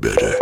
better.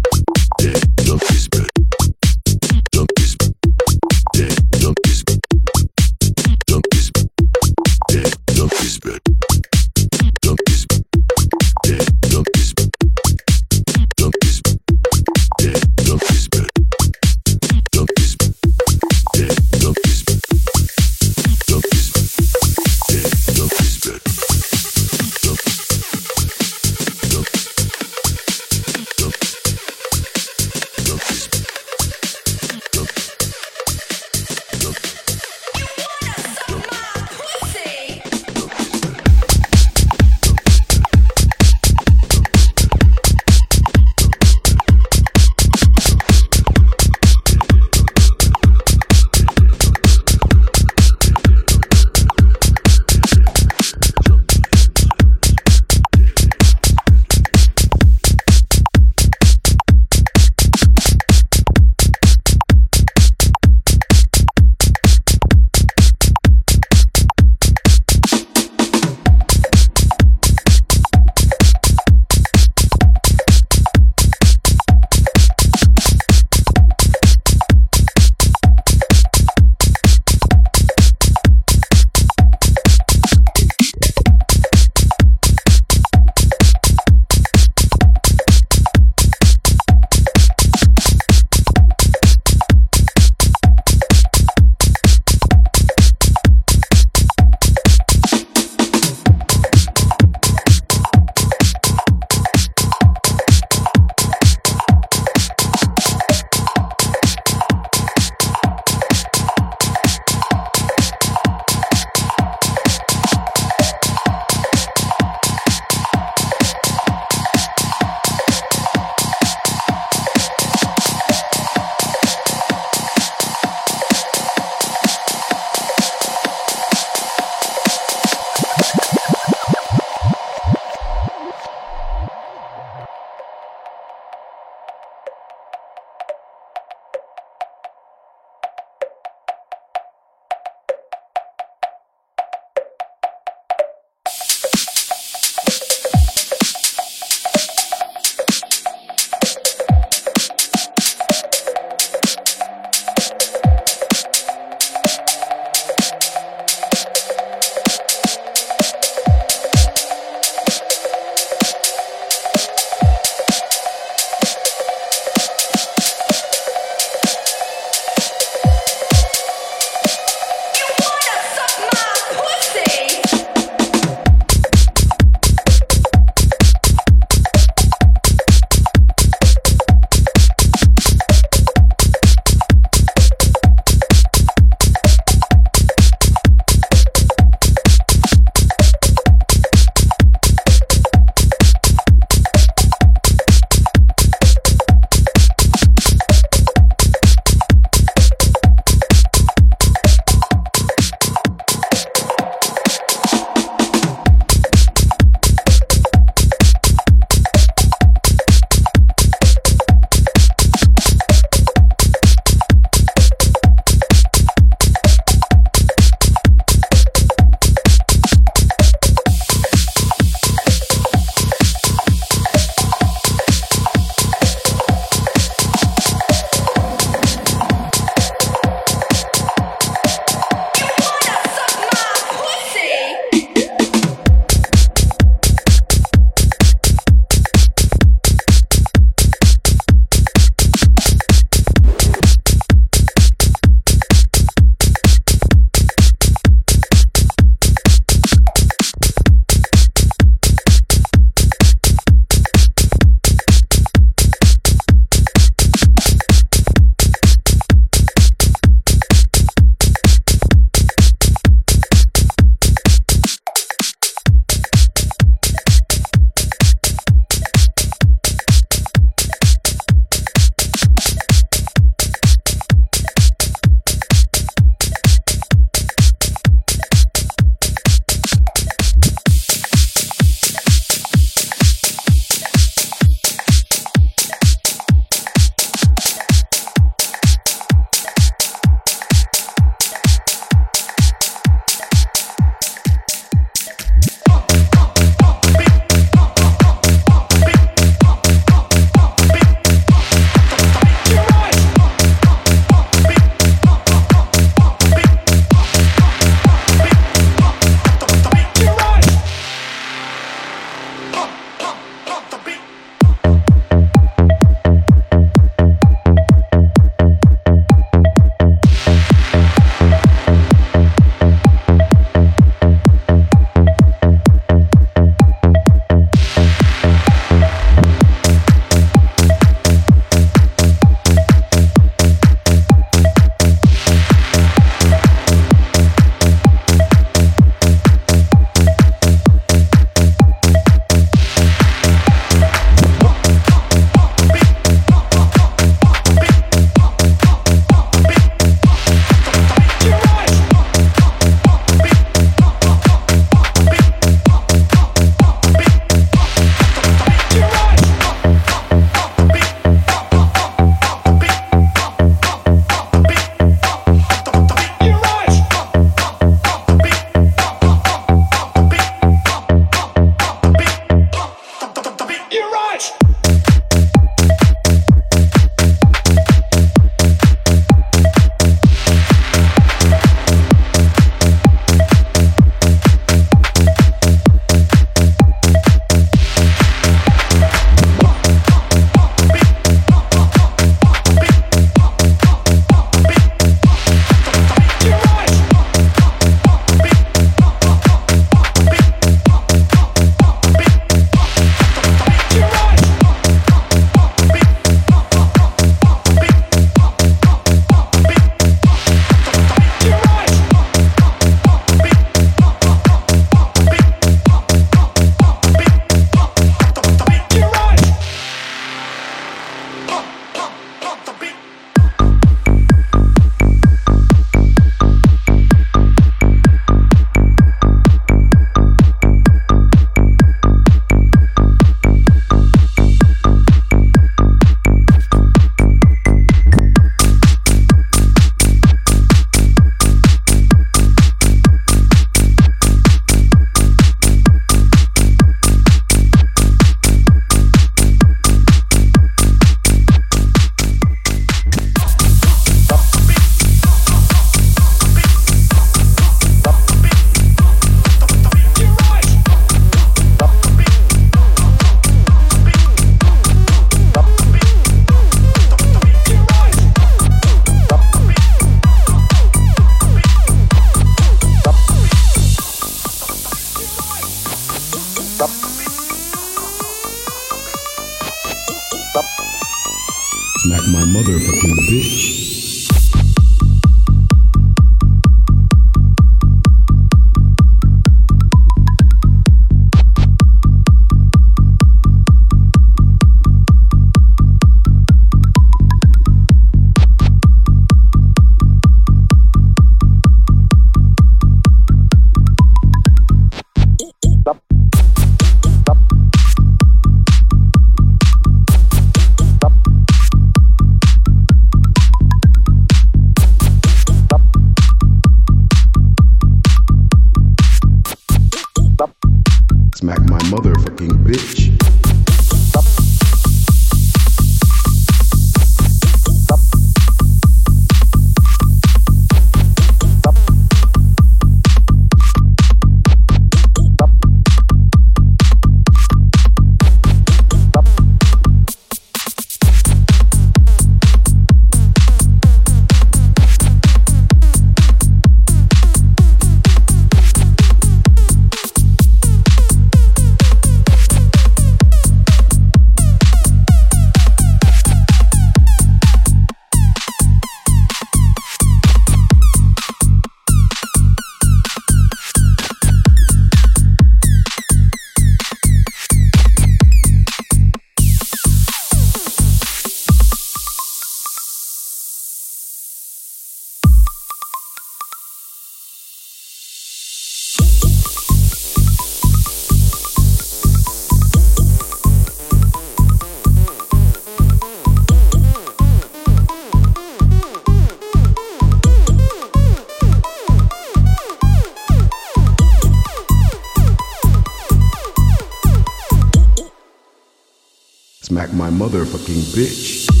like my motherfucking bitch.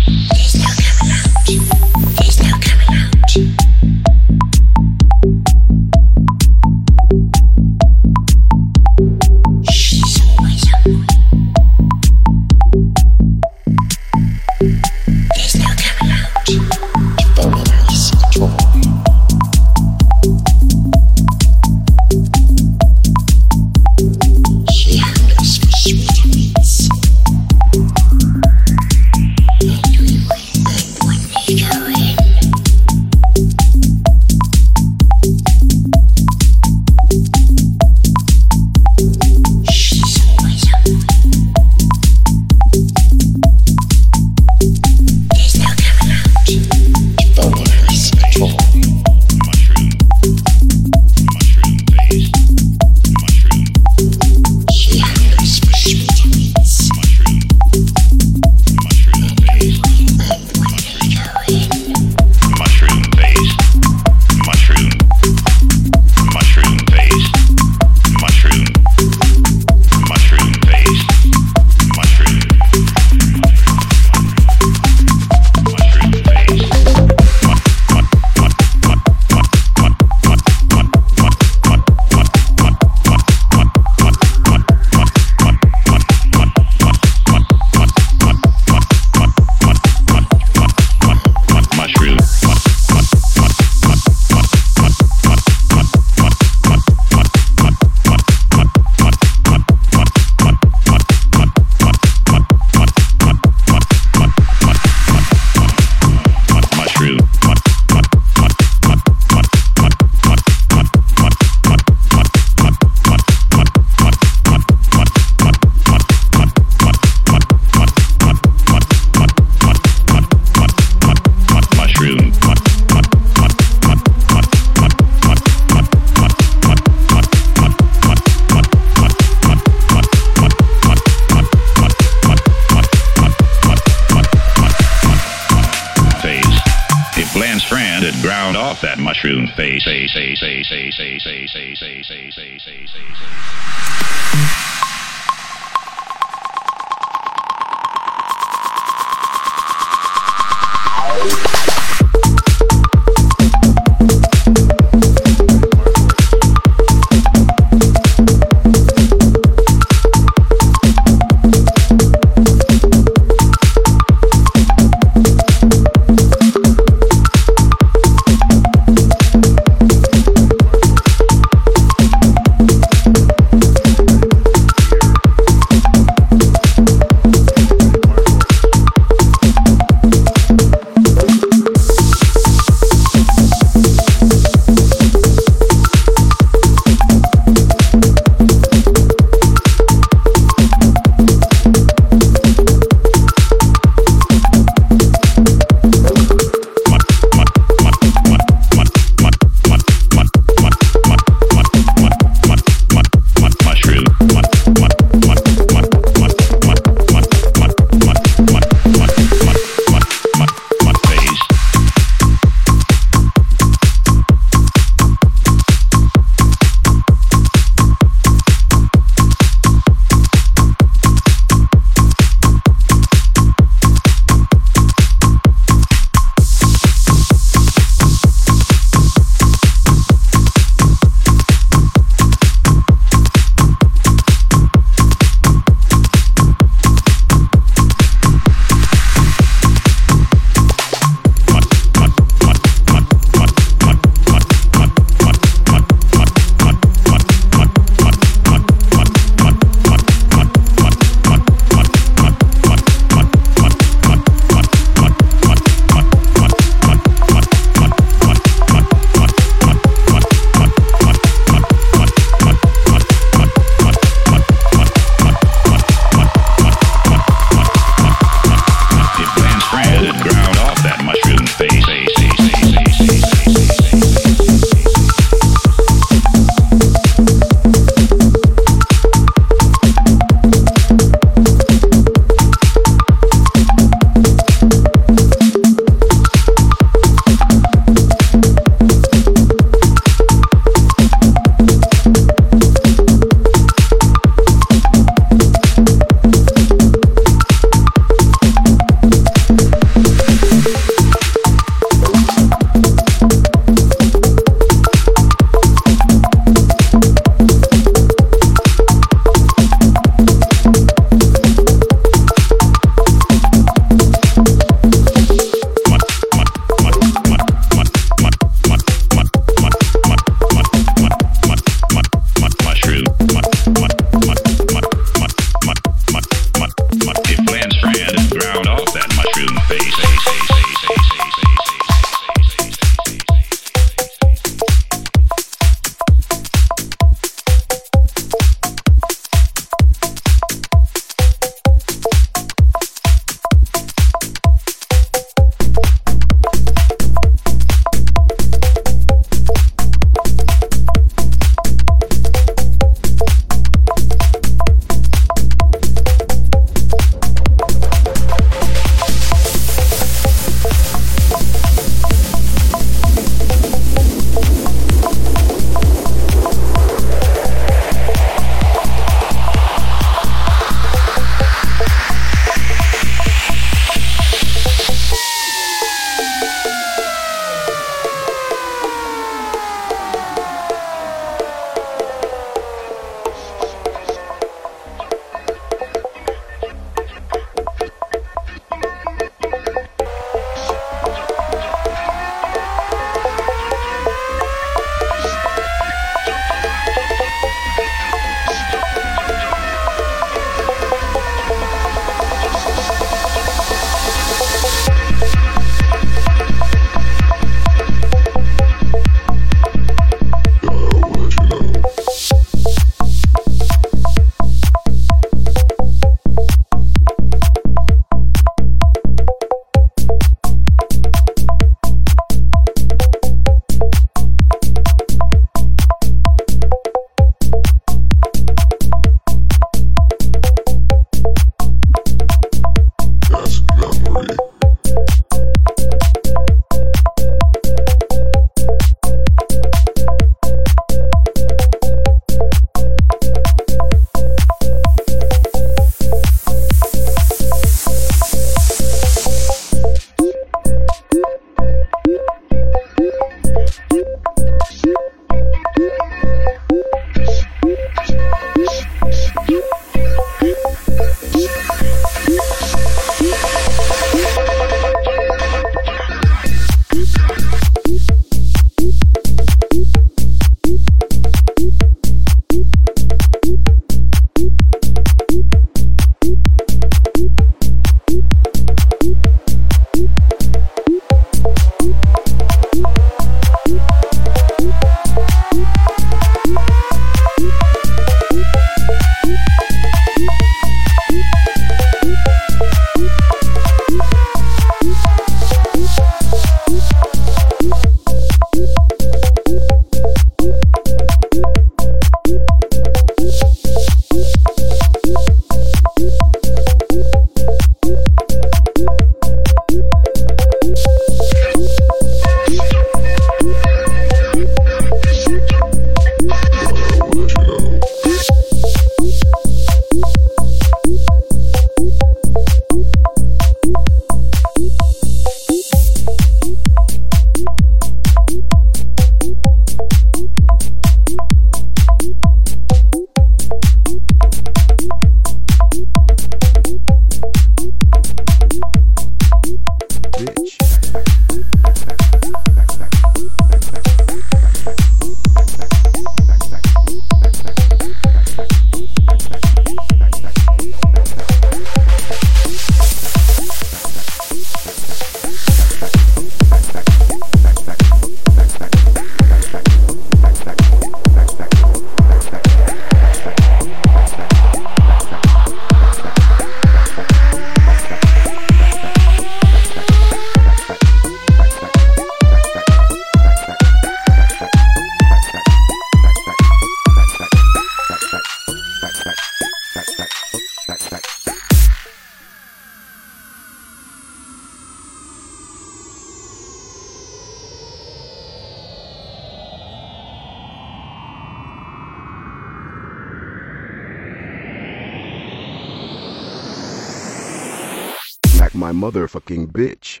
my motherfucking bitch.